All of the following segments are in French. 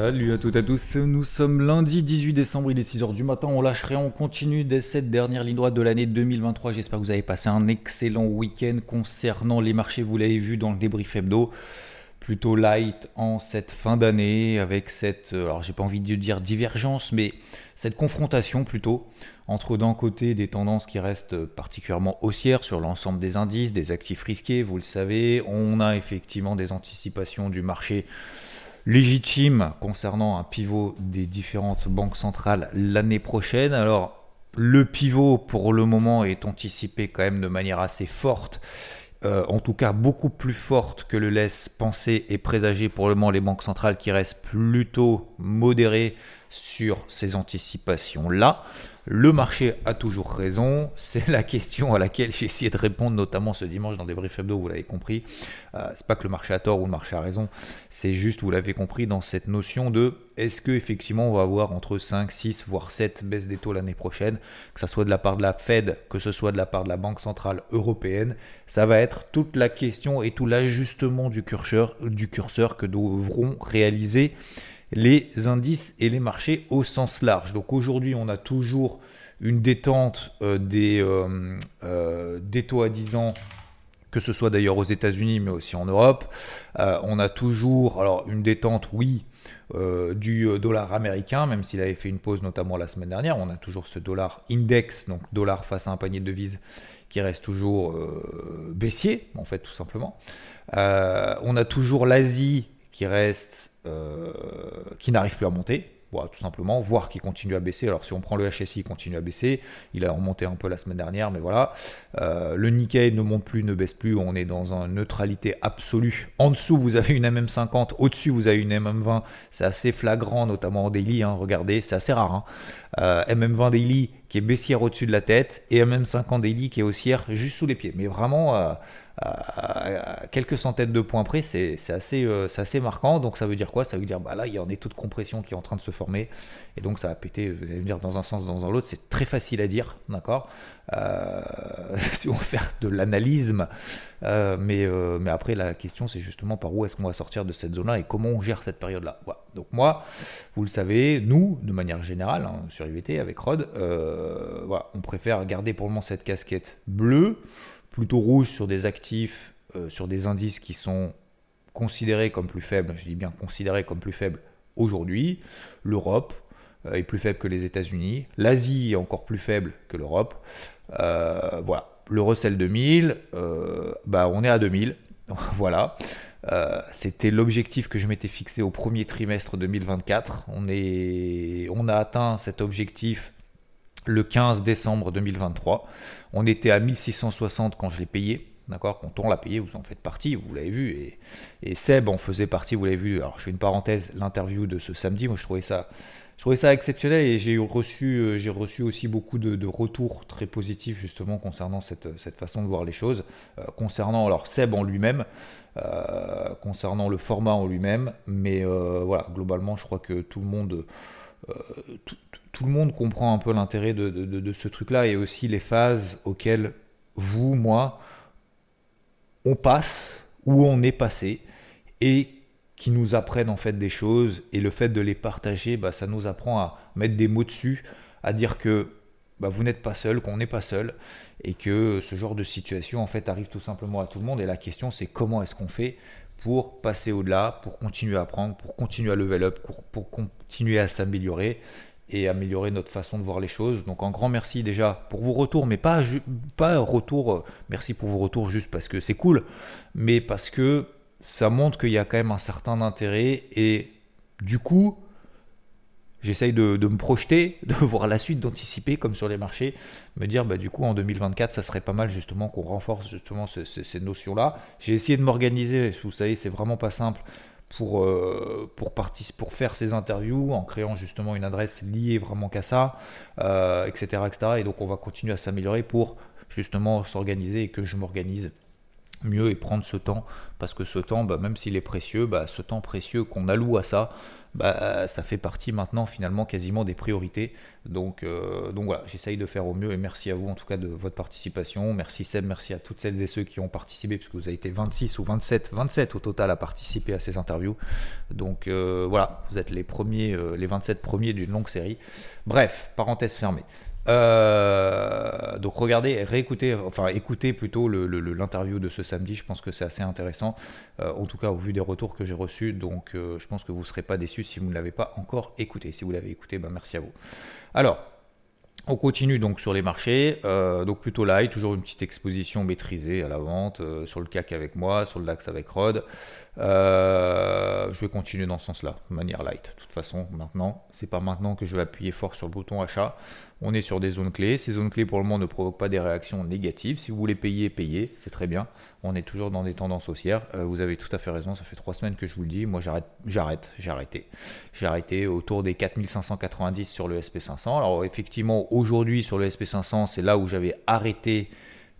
Salut à toutes et à tous, nous sommes lundi 18 décembre, il est 6h du matin, on lâcherait, on continue dès cette dernière ligne droite de l'année 2023. J'espère que vous avez passé un excellent week-end concernant les marchés, vous l'avez vu dans le débrief hebdo plutôt light en cette fin d'année avec cette, euh, alors j'ai pas envie de dire divergence, mais cette confrontation plutôt entre d'un côté des tendances qui restent particulièrement haussières sur l'ensemble des indices, des actifs risqués, vous le savez, on a effectivement des anticipations du marché légitime concernant un pivot des différentes banques centrales l'année prochaine. Alors le pivot pour le moment est anticipé quand même de manière assez forte euh, en tout cas beaucoup plus forte que le laisse penser et présager pour le moment les banques centrales qui restent plutôt modérées sur ces anticipations-là. Le marché a toujours raison, c'est la question à laquelle j'ai essayé de répondre, notamment ce dimanche dans des briefs hebdo, vous l'avez compris. Euh, c'est pas que le marché a tort ou le marché a raison, c'est juste, vous l'avez compris, dans cette notion de est-ce que effectivement on va avoir entre 5, 6, voire 7 baisses des taux l'année prochaine, que ce soit de la part de la Fed, que ce soit de la part de la Banque Centrale Européenne, ça va être toute la question et tout l'ajustement du curseur, du curseur que devront réaliser les indices et les marchés au sens large. Donc aujourd'hui, on a toujours une détente euh, des, euh, euh, des, taux à 10 ans, que ce soit d'ailleurs aux États-Unis, mais aussi en Europe. on a toujours, alors une détente, oui, du dollar américain, même s'il avait fait une pause notamment la semaine dernière. On a toujours ce dollar index, donc dollar face à un panier de devises qui reste toujours baissier, en fait, tout simplement. on a toujours l'Asie qui reste euh, qui n'arrive plus à monter, tout simplement, voire qui continue à baisser. Alors si on prend le HSI, il continue à baisser. Il a remonté un peu la semaine dernière, mais voilà. Euh, le Nikkei ne monte plus, ne baisse plus. On est dans une neutralité absolue. En dessous, vous avez une MM50. Au-dessus, vous avez une MM20. C'est assez flagrant, notamment en daily. Hein. regardez, c'est assez rare. Hein. Euh, MM20 daily qui est baissière au-dessus de la tête et MM50 daily qui est haussière juste sous les pieds. Mais vraiment quelques centaines de points près, c'est assez, euh, marquant. Donc ça veut dire quoi? Ça veut dire bah là, il y a toute compression qui est en train de se former. Et donc ça va péter, vous allez me dire, dans un sens, dans l'autre. C'est très facile à dire, d'accord? Euh, Si on faire de l'analyse. Euh, mais, après, la question, c'est justement par où est-ce qu'on va sortir de cette zone-là et comment on gère cette période-là. Donc moi, vous le savez, nous, de manière générale, hein, sur IVT, avec Rod, on préfère garder pour le moment cette casquette bleue plutôt rouge sur des actifs, euh, sur des indices qui sont considérés comme plus faibles, je dis bien considérés comme plus faibles aujourd'hui. L'Europe euh, est plus faible que les États-Unis. L'Asie est encore plus faible que l'Europe. Euh, voilà. Le Russell 2000, bah, on est à 2000. voilà. C'était l'objectif que je m'étais fixé au premier trimestre 2024. On, est, on a atteint cet objectif le 15 décembre 2023. On était à 1660 quand je l'ai payé. D'accord Quand on l'a payé, vous en faites partie, vous l'avez vu. Et, Seb en faisait partie, vous l'avez vu. Alors, je fais une parenthèse, l'interview de ce samedi, moi, je trouvais ça, je trouvais ça exceptionnel et j'ai reçu, euh, reçu aussi beaucoup de, retours très positifs, justement, concernant cette, cette façon de voir les choses. Euh, concernant, alors, Seb en lui-même, euh, concernant le format en lui-même. Mais voilà, globalement, je crois que tout le monde. Tout, tout le monde comprend un peu l'intérêt de, ce truc-là et aussi les phases auxquelles vous, moi, on passe ou on est passé et qui nous apprennent en fait des choses et le fait de les partager, bah, ça nous apprend à mettre des mots dessus, à dire que bah, vous n'êtes pas seul, qu'on n'est pas seul et que ce genre de situation en fait arrive tout simplement à tout le monde. Et la question c'est comment est-ce qu'on fait pour passer au-delà, pour continuer à apprendre, pour continuer à level up, pour, pour continuer à s'améliorer et améliorer notre façon de voir les choses. Donc un grand merci déjà pour vos retours, mais pas, pas retour, euh, merci pour vos retours juste parce que c'est cool, mais parce que ça montre qu'il y a quand même un certain intérêt et du coup, J'essaye de, me projeter, de voir la suite, d'anticiper comme sur les marchés, me dire bah, du coup en 2024 ça serait pas mal justement qu'on renforce justement ces, notions-là. J'ai essayé de m'organiser, vous savez c'est vraiment pas simple pour, euh, pour, faire ces interviews en créant justement une adresse liée vraiment qu'à ça, euh, etc. Et donc on va continuer à s'améliorer pour justement s'organiser et que je m'organise mieux et prendre ce temps parce que ce temps, bah, même s'il est précieux, bah, ce temps précieux qu'on alloue à ça, bah, ça fait partie maintenant finalement quasiment des priorités. Donc, euh, donc voilà, j'essaye de faire au mieux et merci à vous en tout cas de votre participation. Merci Seb, merci à toutes celles et ceux qui ont participé, puisque vous avez été 26 ou 27, 27 au total à participer à ces interviews. Donc euh, voilà, vous êtes les premiers, euh, les 27 premiers d'une longue série. Bref, parenthèse fermée. Euh, donc regardez, réécoutez, enfin écoutez plutôt l'interview de ce samedi, je pense que c'est assez intéressant, euh, en tout cas au vu des retours que j'ai reçus, donc euh, je pense que vous ne serez pas déçus si vous ne l'avez pas encore écouté. Si vous l'avez écouté, ben, merci à vous. Alors, on continue donc sur les marchés, donc plutôt light, toujours une petite exposition maîtrisée à la vente, sur le CAC avec moi, sur le DAX avec Rod. Je vais continuer dans ce sens-là, de manière light. De toute façon, maintenant, c'est pas maintenant que je vais appuyer fort sur le bouton achat. On est sur des zones clés. Ces zones clés pour le moment ne provoquent pas des réactions négatives. Si vous voulez payer, payez, c'est très bien. On est toujours dans des tendances haussières. Euh, vous avez tout à fait raison, ça fait trois semaines que je vous le dis. Moi j'arrête, j'arrête, j'ai arrêté. J'ai arrêté autour des 4590 sur le SP500. Alors effectivement, aujourd'hui sur le SP500, c'est là où j'avais arrêté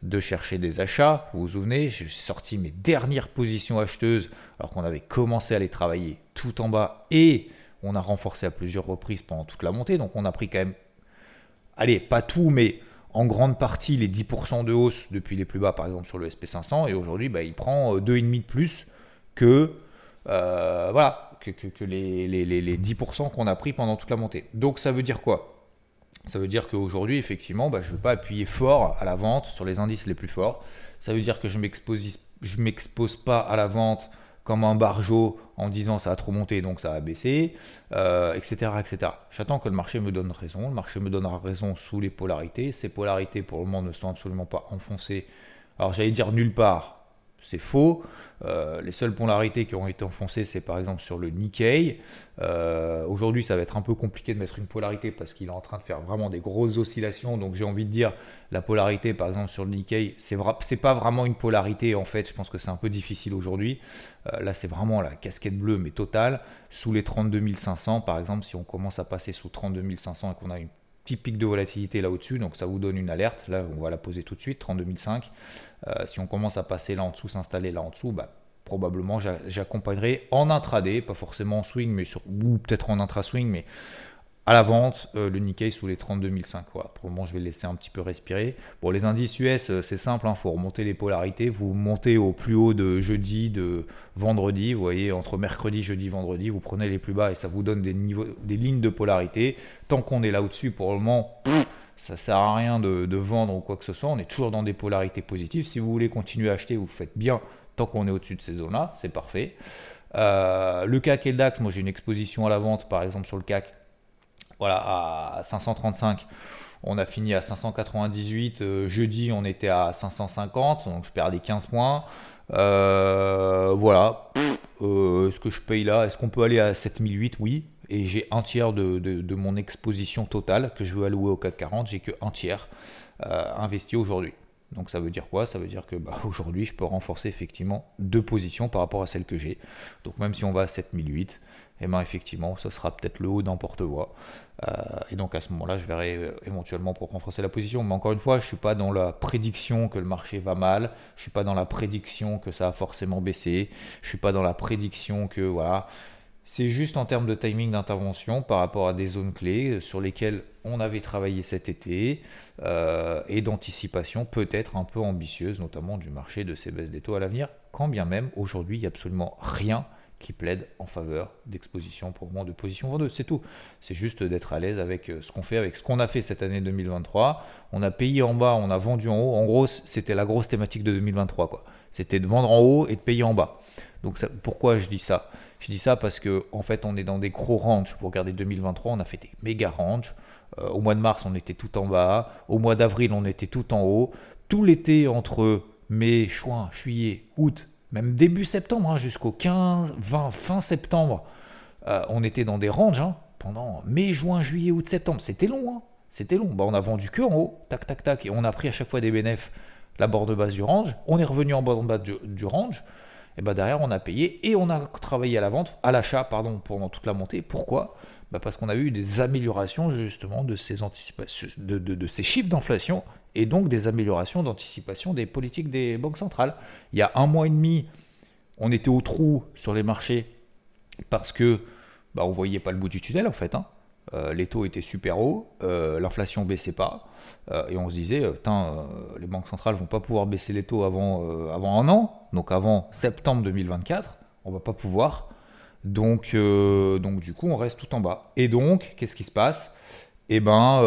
de chercher des achats. Vous vous souvenez, j'ai sorti mes dernières positions acheteuses alors qu'on avait commencé à les travailler tout en bas et on a renforcé à plusieurs reprises pendant toute la montée. Donc on a pris quand même allez, pas tout, mais en grande partie les 10% de hausse depuis les plus bas, par exemple sur le SP500, et aujourd'hui, bah, il prend 2,5 euh, de plus que, euh, que, les, 10% qu'on a pris pendant toute la montée. Donc ça veut dire quoi? Ça veut dire qu'aujourd'hui, effectivement, bah, je ne vais pas appuyer fort à la vente sur les indices les plus forts. Ça veut dire que je ne m'expose pas à la vente comme un barjot en disant ça a trop monté donc ça a baissé, etc., etc. J'attends que le marché me donne raison. Le marché me donnera raison sous les polarités. Ces polarités pour le moment ne sont absolument pas enfoncées. Alors j'allais dire nulle part, c'est faux. Euh, les seules polarités qui ont été enfoncées, c'est par exemple sur le Nikkei. Euh, aujourd'hui, ça va être un peu compliqué de mettre une polarité parce qu'il est en train de faire vraiment des grosses oscillations. Donc j'ai envie de dire, la polarité par exemple sur le Nikkei, c'est pas vraiment une polarité en fait. Je pense que c'est un peu difficile aujourd'hui. Euh, là, c'est vraiment la casquette bleue, mais totale. Sous les 32 500, par exemple, si on commence à passer sous 32 500 et qu'on a une petite pic de volatilité là au-dessus, donc ça vous donne une alerte. Là, on va la poser tout de suite, 32 500. Euh, si on commence à passer là en dessous, s'installer là en dessous, bah, probablement j'accompagnerai en intraday, pas forcément en swing, mais sur, ou peut-être en intra-swing, mais à la vente, euh, le Nikkei sous les 32 500. Voilà. Pour le moment, je vais le laisser un petit peu respirer. Bon, les indices US, euh, c'est simple, il hein, faut remonter les polarités. Vous montez au plus haut de jeudi, de vendredi. Vous voyez, entre mercredi, jeudi, vendredi, vous prenez les plus bas et ça vous donne des, niveaux, des lignes de polarité. Tant qu'on est là au-dessus, pour le moment, ça sert à rien de, vendre ou quoi que ce soit. On est toujours dans des polarités positives. Si vous voulez continuer à acheter, vous faites bien tant qu'on est au-dessus de ces zones-là, c'est parfait. Euh, le CAC et le DAX, moi j'ai une exposition à la vente par exemple sur le CAC, voilà à 535. On a fini à 598. Euh, jeudi, on était à 550, donc je perds des 15 points. Euh, voilà. Est-ce que je paye là? Est-ce qu'on peut aller à 7008 Oui et j'ai un tiers de, mon exposition totale que je veux allouer au CAC 40, j'ai que un tiers euh, investi aujourd'hui. Donc ça veut dire quoi? Ça veut dire que bah, aujourd'hui je peux renforcer effectivement deux positions par rapport à celles que j'ai. Donc même si on va à 7008, et eh ben effectivement ce sera peut-être le haut d'un porte-voix. Euh, et donc à ce moment-là je verrai euh, éventuellement pour renforcer la position. Mais encore une fois je ne suis pas dans la prédiction que le marché va mal, je ne suis pas dans la prédiction que ça va forcément baisser, je ne suis pas dans la prédiction que voilà c'est juste en termes de timing d'intervention par rapport à des zones clés euh, sur lesquelles on avait travaillé cet été et d'anticipation peut-être un peu ambitieuse, notamment du marché de ces baisses des taux à l'avenir, quand bien même aujourd'hui il n'y a absolument rien qui plaide en faveur d'exposition pour moment de position vendeuse. C'est tout. C'est juste d'être à l'aise avec euh, ce qu'on fait, avec ce qu'on a fait cette année 2023. On a payé en bas, on a vendu en haut. En gros, c'était la grosse thématique de 2023. Quoi. C'était de vendre en haut et de payer en bas. Donc pourquoi je dis ça? Je dis ça parce que en fait, on est dans des gros ranges. Vous regardez 2023, on a fait des méga ranges. Euh, au mois de mars, on était tout en bas. Au mois d'avril, on était tout en haut. Tout l'été, entre mai, juin, juillet, août, même début septembre, hein, jusqu'au 15, 20, fin septembre, euh, on était dans des ranges. Hein. pendant mai, juin, juillet, août, septembre. C'était long, hein. C'était long. Bah, on a vendu que en haut, tac, tac, tac, et on a pris à chaque fois des bénéfices, la de base du range. On est revenu en de base du, range. Et bah derrière, on a payé et on a travaillé à la vente, à l'achat, pardon, pendant toute la montée. Pourquoi? Bah Parce qu'on a eu des améliorations justement de ces, de ces chiffres d'inflation et donc des améliorations d'anticipation des politiques des banques centrales. Il y a un mois et demi, on était au trou sur les marchés parce que bah, on voyait pas le bout du tunnel en fait. Hein. Euh, les taux étaient super hauts, euh, l'inflation baissait pas, euh, et on se disait, les banques centrales vont pas pouvoir baisser les taux avant, avant un an, donc avant septembre 2024, on va pas pouvoir. Donc, donc du coup, on reste tout en bas. Et donc, qu'est-ce qui se passe? Et eh ben,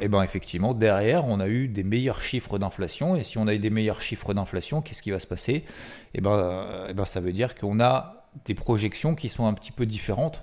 et eh ben effectivement, derrière, on a eu des meilleurs chiffres d'inflation. Et si on a eu des meilleurs chiffres d'inflation, qu'est-ce qui va se passer? Et eh ben, et ben, ça veut dire qu'on a des projections qui sont un petit peu différentes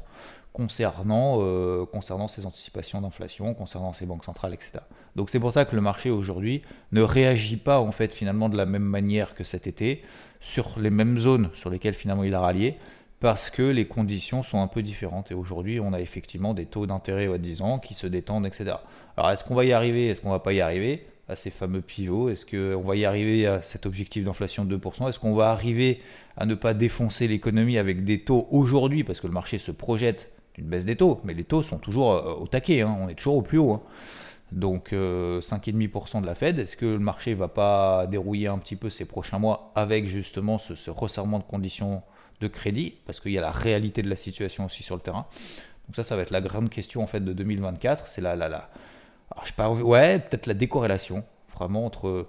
concernant, euh, concernant ces anticipations d'inflation, concernant ces banques centrales, etc. Donc c'est pour ça que le marché aujourd'hui ne réagit pas en fait finalement de la même manière que cet été sur les mêmes zones sur lesquelles finalement il a rallié parce que les conditions sont un peu différentes et aujourd'hui on a effectivement des taux d'intérêt à 10 ans qui se détendent, etc. Alors est-ce qu'on va y arriver, est-ce qu'on va pas y arriver? À ces fameux pivots Est-ce qu'on va y arriver à cet objectif d'inflation de 2% Est-ce qu'on va arriver à ne pas défoncer l'économie avec des taux aujourd'hui, parce que le marché se projette d'une baisse des taux, mais les taux sont toujours euh, au taquet, hein. on est toujours au plus haut. Hein. Donc 5,5% euh, de la Fed, est-ce que le marché va pas dérouiller un petit peu ces prochains mois avec justement ce, resserrement de conditions de crédit, parce qu'il y a la réalité de la situation aussi sur le terrain. Donc ça, ça va être la grande question en fait de 2024, c'est la, la, la, je sais ouais, peut-être la décorrélation vraiment entre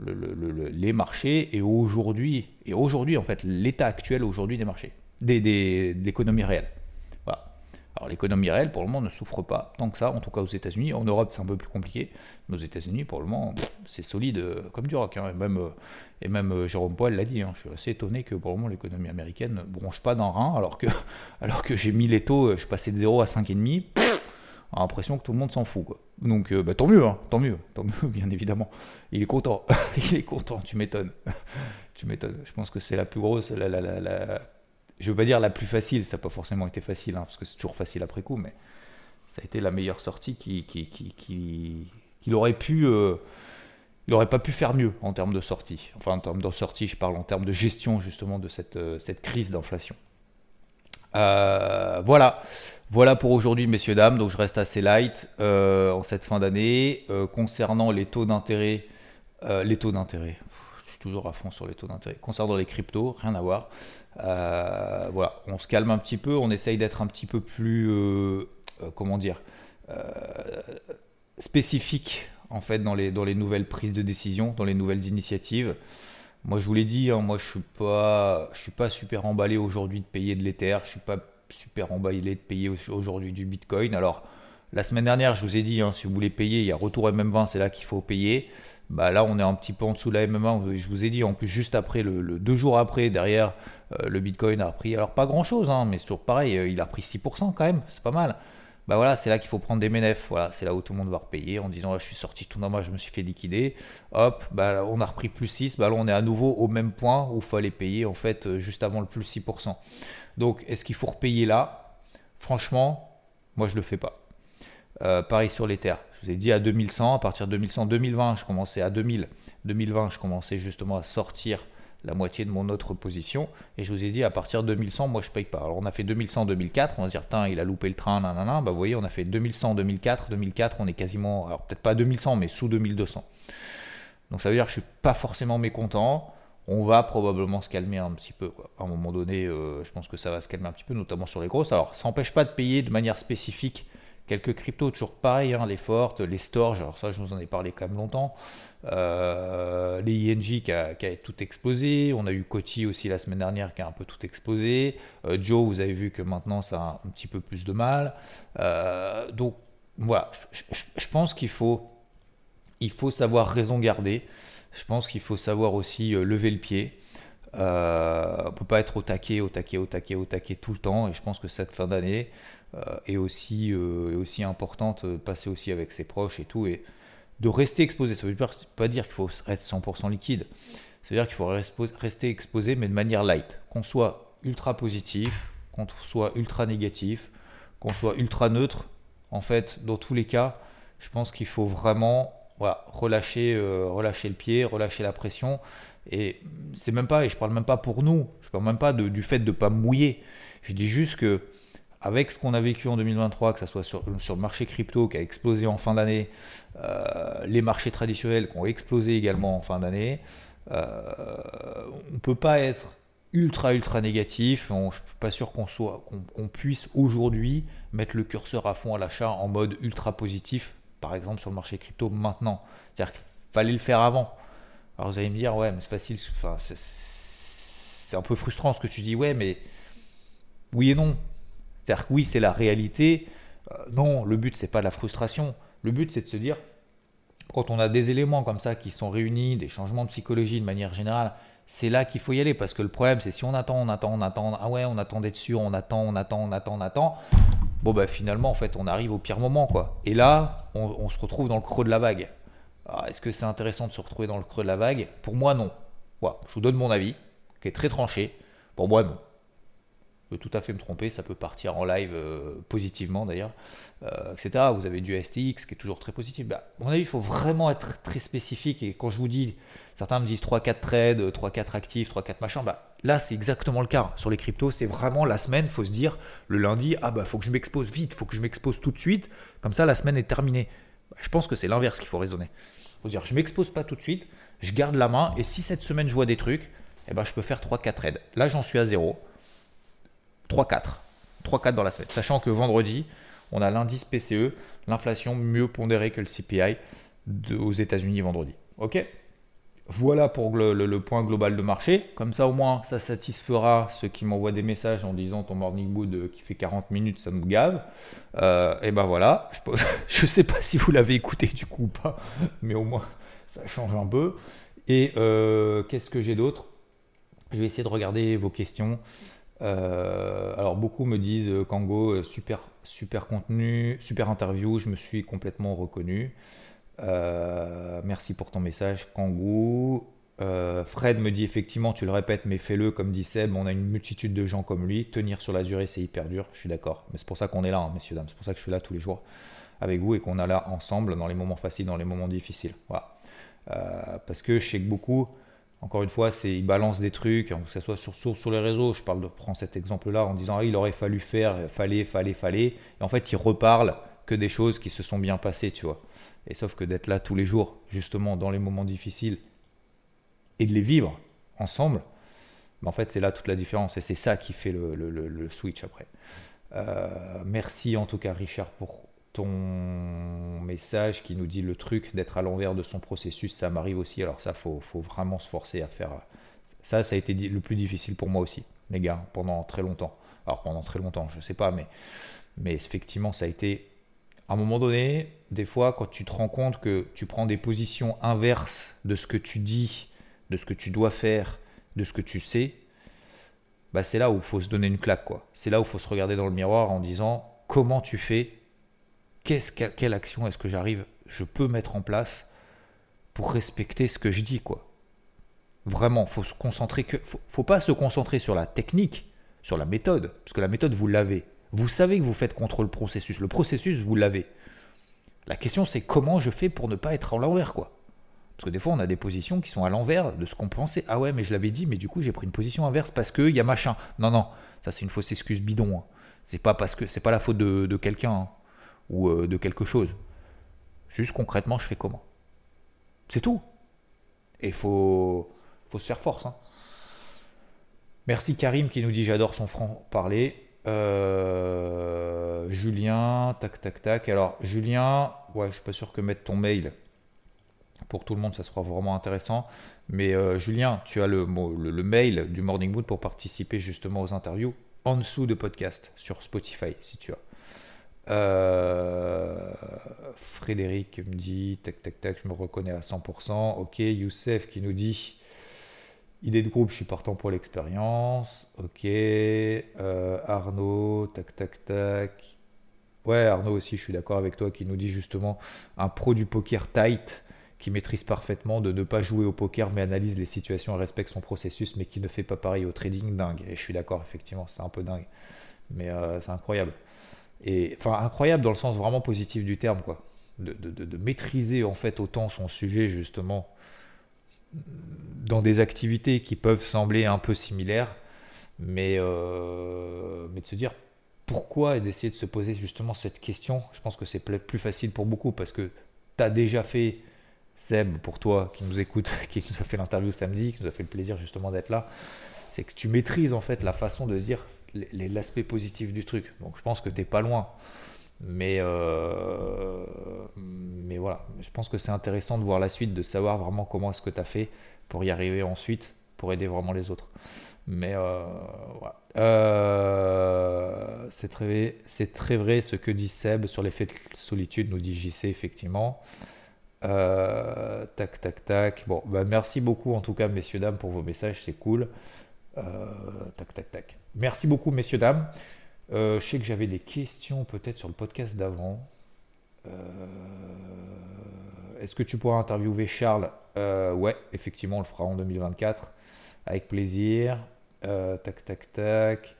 les marchés et aujourd'hui, et aujourd'hui en fait, l'état actuel aujourd'hui des marchés, des, des, l'économie réelle. Alors l'économie réelle pour le moment ne souffre pas tant que ça, en tout cas aux États-Unis. En Europe c'est un peu plus compliqué, mais aux États-Unis pour le moment c'est solide euh, comme du rock. Hein. Et même, euh, et même euh, Jérôme Poel l'a dit, hein. je suis assez étonné que pour le moment l'économie américaine ne bronche pas d'un rein, alors que, alors que j'ai mis les taux, je suis passé de 0 à 5,5 a l'impression que tout le monde s'en fout. Donc bah, tant mieux, hein, tant mieux, tant mieux, bien évidemment. Il est content, il est content, tu m'étonnes. tu m'étonnes. Je pense que c'est la plus grosse, je veux pas dire la plus facile, ça n'a pas forcément été facile, hein, parce que c'est toujours facile après coup, mais ça a été la meilleure sortie qui, qui, qui, qui, aurait pu... Euh, il n'aurait pas pu faire mieux en termes de sortie. Enfin, en termes de sortie, je parle en termes de gestion justement de cette, euh, cette crise d'inflation. voilà. Voilà pour aujourd'hui, messieurs, dames. Donc, je reste assez light euh, en cette fin d'année. Euh, concernant les taux d'intérêt, euh, les taux d'intérêt, toujours à fond sur les taux d'intérêt. Concernant les cryptos, rien à voir. voilà, on se calme un petit peu, on essaye d'être un petit peu plus, comment dire, spécifique en fait dans les, dans les nouvelles prises de décision, dans les nouvelles initiatives. Moi, je vous l'ai dit, hein, moi, je suis pas, je suis pas super emballé aujourd'hui de payer de l'Ether. Je suis pas super emballé de payer aujourd'hui du Bitcoin. Alors, la semaine dernière, je vous ai dit, hein, si vous voulez payer, il y a retour MM20, c'est là qu'il faut payer. Bah là, on est un petit peu en dessous de la MM20. Je vous ai dit, en plus, juste après, le, deux jours après, derrière, euh, le Bitcoin a repris, alors pas grand chose, hein, mais c'est toujours pareil, euh, il a pris 6% quand même, c'est pas mal. Bah voilà, c'est là qu'il faut prendre des ménefs. Voilà, c'est là où tout le monde va repayer en disant je suis sorti tout normal, je me suis fait liquider. Hop, bah on a repris plus 6. Bah là on est à nouveau au même point où il fallait payer en fait euh, juste avant le plus 6%. Donc, est-ce qu'il faut repayer là? Franchement, moi, je le fais pas. Pareil sur les terres. Je vous ai dit à 2100, à partir de 2100, 2020, je commençais à 2000. 2020, je commençais justement à sortir la moitié de mon autre position. Et je vous ai dit, à partir de 2100, moi, je paye pas. Alors, on a fait 2100, 2004. On va se dire, putain, il a loupé le train, nanana. Bah, vous voyez, on a fait 2100, 2004. 2004, on est quasiment, alors peut-être pas 2100, mais sous 2200. Donc, ça veut dire que je suis pas forcément mécontent on va probablement se calmer un petit peu. À un moment donné, euh, je pense que ça va se calmer un petit peu, notamment sur les grosses. Alors, ça n'empêche pas de payer de manière spécifique quelques cryptos, toujours pareil, hein, les fortes, les storage, alors ça, je vous en ai parlé quand même longtemps. Euh, les ING qui a, tout explosé. On a eu Coty aussi la semaine dernière qui a un peu tout explosé. Euh, Joe, vous avez vu que maintenant ça a un petit peu plus de mal. donc voilà, je, pense qu'il faut, il faut savoir raison garder. Je pense qu'il faut savoir aussi euh, lever le pied. Euh, on peut pas être au taquet, au taquet, au taquet, au taquet tout le temps. Et je pense que cette fin d'année euh, est, aussi, aussi importante, de passer aussi avec ses proches et tout. Et de rester exposé. Ça ne veut pas dire qu'il faut être 100% liquide. Ça veut dire qu'il faut rester exposé, mais de manière light. Qu'on soit ultra positif, qu'on soit ultra négatif, qu'on soit ultra neutre. En fait, dans tous les cas, je pense qu'il faut vraiment relâcher, euh, relâcher le pied, relâcher la pression. Et c'est même pas, et je parle même pas pour nous, je parle même pas du fait de ne pas mouiller. Je dis juste que avec ce qu'on a vécu en 2023, que ce soit sur, le marché crypto qui a explosé en fin d'année, euh, les marchés traditionnels qui ont explosé également en fin d'année, euh, on ne peut pas être ultra ultra négatif. je ne suis pas sûr qu'on soit qu'on puisse aujourd'hui mettre le curseur à fond à l'achat en mode ultra positif, par exemple sur le marché crypto maintenant. C'est-à-dire qu'il fallait le faire avant. Alors vous allez me dire ouais mais c'est facile, enfin, c'est un peu frustrant ce que tu dis ouais mais oui et non. C'est-à-dire que oui c'est la réalité. Euh, non le but c'est pas la frustration. Le but c'est de se dire quand on a des éléments comme ça qui sont réunis, des changements de psychologie de manière générale, c'est là qu'il faut y aller. Parce que le problème, c'est si on attend, on attend, on attend, ah ouais, on attend d'être sûr, on attend, on attend, on attend, on attend. Bon, bah finalement, en fait, on arrive au pire moment, quoi. Et là, on, se retrouve dans le creux de la vague. Est-ce que c'est intéressant de se retrouver dans le creux de la vague? Pour moi, non. Voilà, je vous donne mon avis, qui est très tranché. Pour moi, non tout à fait me tromper, ça peut partir en live euh, positivement d'ailleurs, euh, etc. Vous avez du STX qui est toujours très positif. Bah, à mon avis, il faut vraiment être très spécifique. Et quand je vous dis, certains me disent 3-4 trades, 3-4 actifs, 3-4 machins, bah, là c'est exactement le cas. Sur les cryptos, c'est vraiment la semaine, il faut se dire, le lundi, ah bah faut que je m'expose vite, faut que je m'expose tout de suite, comme ça la semaine est terminée. Bah, je pense que c'est l'inverse qu'il faut raisonner. Il faut dire, je m'expose pas tout de suite, je garde la main, et si cette semaine je vois des trucs, eh ben, je peux faire 3-4 trades. Là j'en suis à 0 3-4. 3-4 dans la semaine. Sachant que vendredi, on a l'indice PCE, l'inflation mieux pondérée que le CPI aux États-Unis vendredi. Ok? Voilà pour le, point global de marché. Comme ça, au moins, ça satisfera ceux qui m'envoient des messages en disant ton morning mood euh, qui fait 40 minutes, ça me gave. Euh, et ben voilà. Je ne sais pas si vous l'avez écouté du coup ou pas, mais au moins, ça change un peu. Et euh, qu'est-ce que j'ai d'autre? Je vais essayer de regarder vos questions. Euh, alors beaucoup me disent euh, Kango, euh, super, super contenu, super interview, je me suis complètement reconnu. merci pour ton message, Kangoo. Fred me dit effectivement, tu le répètes, mais fais-le comme dit Seb, on a une multitude de gens comme lui, tenir sur la durée c'est hyper dur, je suis d'accord. Mais c'est pour ça qu'on est là, hein, messieurs, dames, c'est pour ça que je suis là tous les jours avec vous et qu'on est là ensemble dans les moments faciles, dans les moments difficiles. Voilà. parce que je sais que beaucoup, encore une fois, c'est ils balancent des trucs, que ce soit sur, sur, les réseaux. Je parle de, prends cet exemple-là en disant ah, il aurait fallu faire, fallait, fallait, fallait. Et en fait, ils reparlent que des choses qui se sont bien passées, tu vois. Et sauf que d'être là tous les jours, justement, dans les moments difficiles, et de les vivre ensemble, ben, en fait, c'est là toute la différence. Et c'est ça qui fait le, le, switch après. Euh, merci en tout cas, Richard, pour ton message qui nous dit le truc d'être à l'envers de son processus, ça m'arrive aussi. Alors ça, faut, vraiment se forcer à faire. Ça, ça a été le plus difficile pour moi aussi, les gars, pendant très longtemps. Alors pendant très longtemps, je sais pas, mais, mais effectivement, ça a été à un moment donné, des fois, quand tu te rends compte que tu prends des positions inverses de ce que tu dis, de ce que tu dois faire, de ce que tu sais, bah c'est là où il faut se donner une claque. quoi. C'est là où il faut se regarder dans le miroir en disant comment tu fais quelle action est-ce que j'arrive, je peux mettre en place pour respecter ce que je dis, quoi. Vraiment, faut se concentrer faut, pas se concentrer sur la technique, sur la méthode, parce que la méthode vous l'avez. Vous savez que vous faites contre le processus. Le processus vous l'avez. La question c'est comment je fais pour ne pas être en l'envers, quoi. Parce que des fois, on a des positions qui sont à l'envers de ce qu'on pensait. Ah ouais, mais je l'avais dit, mais du coup, j'ai pris une position inverse parce qu'il y a machin. Non, non, ça c'est une fausse excuse bidon. Hein. C'est pas parce que c'est pas la faute de, quelqu'un. Hein ou euh, de quelque chose. Juste concrètement, je fais comment? C'est tout. Et faut, faut se faire force. Hein. Merci Karim qui nous dit j'adore son franc-parler. Euh, Julien, tac tac tac. Alors Julien, ouais, je suis pas sûr que mettre ton mail pour tout le monde, ça sera vraiment intéressant. Mais euh, Julien, tu as le, mail du Morning Mood pour participer justement aux interviews en dessous de podcast sur Spotify si tu as. Euh, Frédéric me dit tac tac tac, je me reconnais à 100%. Ok, Youssef qui nous dit idée de groupe, je suis partant pour l'expérience. Ok, euh, Arnaud, tac tac tac. Ouais, Arnaud aussi, je suis d'accord avec toi qui nous dit justement un pro du poker tight qui maîtrise parfaitement de ne pas jouer au poker mais analyse les situations et respecte son processus mais qui ne fait pas pareil au trading dingue. Et je suis d'accord, effectivement, c'est un peu dingue. Mais euh, c'est incroyable. Et enfin, incroyable dans le sens vraiment positif du terme, quoi. De, de maîtriser en fait autant son sujet, justement, dans des activités qui peuvent sembler un peu similaires, mais, euh, mais de se dire pourquoi et d'essayer de se poser justement cette question. Je pense que c'est plus facile pour beaucoup parce que tu as déjà fait, Seb, pour toi qui nous écoute, qui nous a fait l'interview samedi, qui nous a fait le plaisir justement d'être là, c'est que tu maîtrises en fait la façon de dire l'aspect positif du truc. Donc je pense que tu n'es pas loin. Mais, euh, mais voilà, je pense que c'est intéressant de voir la suite, de savoir vraiment comment est-ce que tu as fait pour y arriver ensuite, pour aider vraiment les autres. Mais euh, voilà. Euh, c'est très, très vrai ce que dit Seb sur l'effet de solitude, nous dit JC effectivement. Euh, tac, tac, tac. Bon, bah, merci beaucoup en tout cas, messieurs, dames, pour vos messages, c'est cool. tac, tac, tac. Merci beaucoup, messieurs, dames. je sais que j'avais des questions peut-être sur le podcast d'avant. Est-ce que tu pourras interviewer Charles? Ouais, effectivement, on le fera en 2024. Avec plaisir. Euh, tac, tac, tac.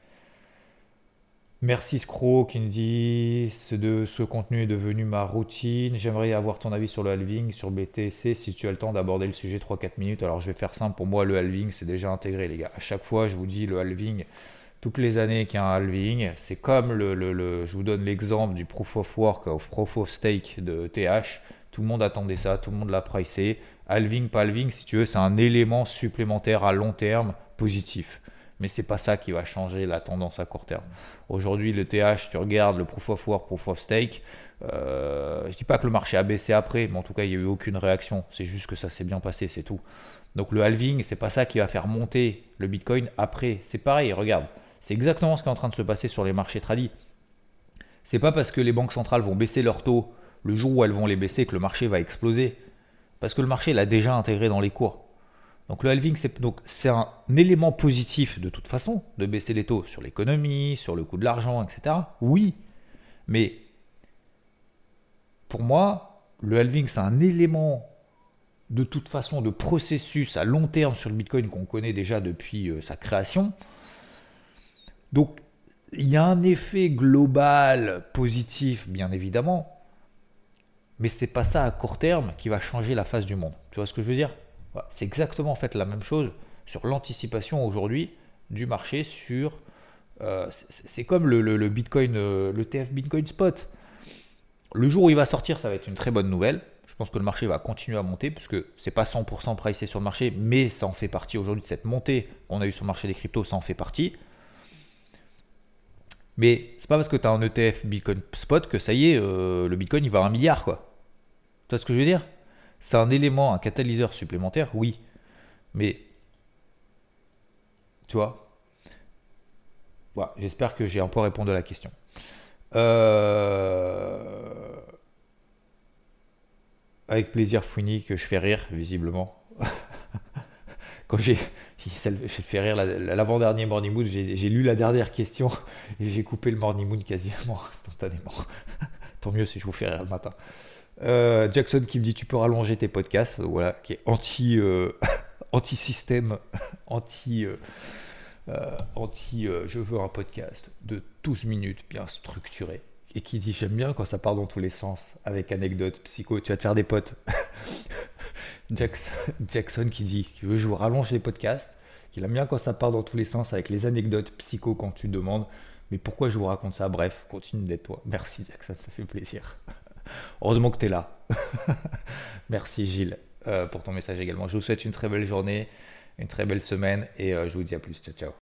Merci Scro qui me dit ce, ce contenu est devenu ma routine. J'aimerais avoir ton avis sur le halving, sur BTC, si tu as le temps d'aborder le sujet 3-4 minutes. Alors je vais faire simple, pour moi le halving c'est déjà intégré les gars. À chaque fois je vous dis le halving, toutes les années qu'il y a un halving, c'est comme le, je vous donne l'exemple du proof of work ou proof of stake de TH. Tout le monde attendait ça, tout le monde l'a pricé. Halving, pas halving, si tu veux, c'est un élément supplémentaire à long terme positif mais c'est pas ça qui va changer la tendance à court terme. Aujourd'hui, le TH, tu regardes le proof of work, proof of stake. Euh, je dis pas que le marché a baissé après, mais en tout cas, il n'y a eu aucune réaction. C'est juste que ça s'est bien passé, c'est tout. Donc le halving, c'est pas ça qui va faire monter le Bitcoin après. C'est pareil, regarde, c'est exactement ce qui est en train de se passer sur les marchés tradis. C'est pas parce que les banques centrales vont baisser leurs taux le jour où elles vont les baisser que le marché va exploser. Parce que le marché l'a déjà intégré dans les cours. Donc le halving, c'est un élément positif de toute façon de baisser les taux sur l'économie, sur le coût de l'argent, etc. Oui, mais pour moi, le halving, c'est un élément de toute façon de processus à long terme sur le Bitcoin qu'on connaît déjà depuis euh, sa création. Donc il y a un effet global positif, bien évidemment, mais c'est pas ça à court terme qui va changer la face du monde. Tu vois ce que je veux dire? C'est exactement en fait la même chose sur l'anticipation aujourd'hui du marché sur. Euh, c'est comme le, Bitcoin, euh, le TF Bitcoin Spot. Le jour où il va sortir, ça va être une très bonne nouvelle. Je pense que le marché va continuer à monter parce que c'est pas 100% pricé sur le marché, mais ça en fait partie aujourd'hui de cette montée qu'on a eu sur le marché des cryptos, ça en fait partie. Mais c'est pas parce que tu as un ETF Bitcoin Spot que ça y est, euh, le Bitcoin il va à un milliard quoi. Tu vois ce que je veux dire? C'est un élément, un catalyseur supplémentaire, oui. Mais, tu vois, j'espère que j'ai un peu répondu à la question. Euh, avec plaisir, Fouini, que je fais rire, visiblement. Quand j'ai fait rire l'avant-dernier Morning Moon, j'ai lu la dernière question et j'ai coupé le Morning Moon quasiment instantanément. Tant mieux si je vous fais rire le matin. Euh, Jackson qui me dit tu peux rallonger tes podcasts, voilà, qui est anti euh, anti système, anti euh, anti je veux un podcast de 12 minutes bien structuré et qui dit j'aime bien quand ça part dans tous les sens avec anecdotes psycho, tu vas te faire des potes. Jackson, qui dit tu veux je vous rallonge les podcasts, qu'il aime bien quand ça part dans tous les sens avec les anecdotes psycho quand tu demandes mais pourquoi je vous raconte ça? Bref, continue d'être toi. Merci Jackson, ça fait plaisir. Heureusement que tu es là. Merci Gilles euh, pour ton message également. Je vous souhaite une très belle journée, une très belle semaine et euh, je vous dis à plus. Ciao, ciao.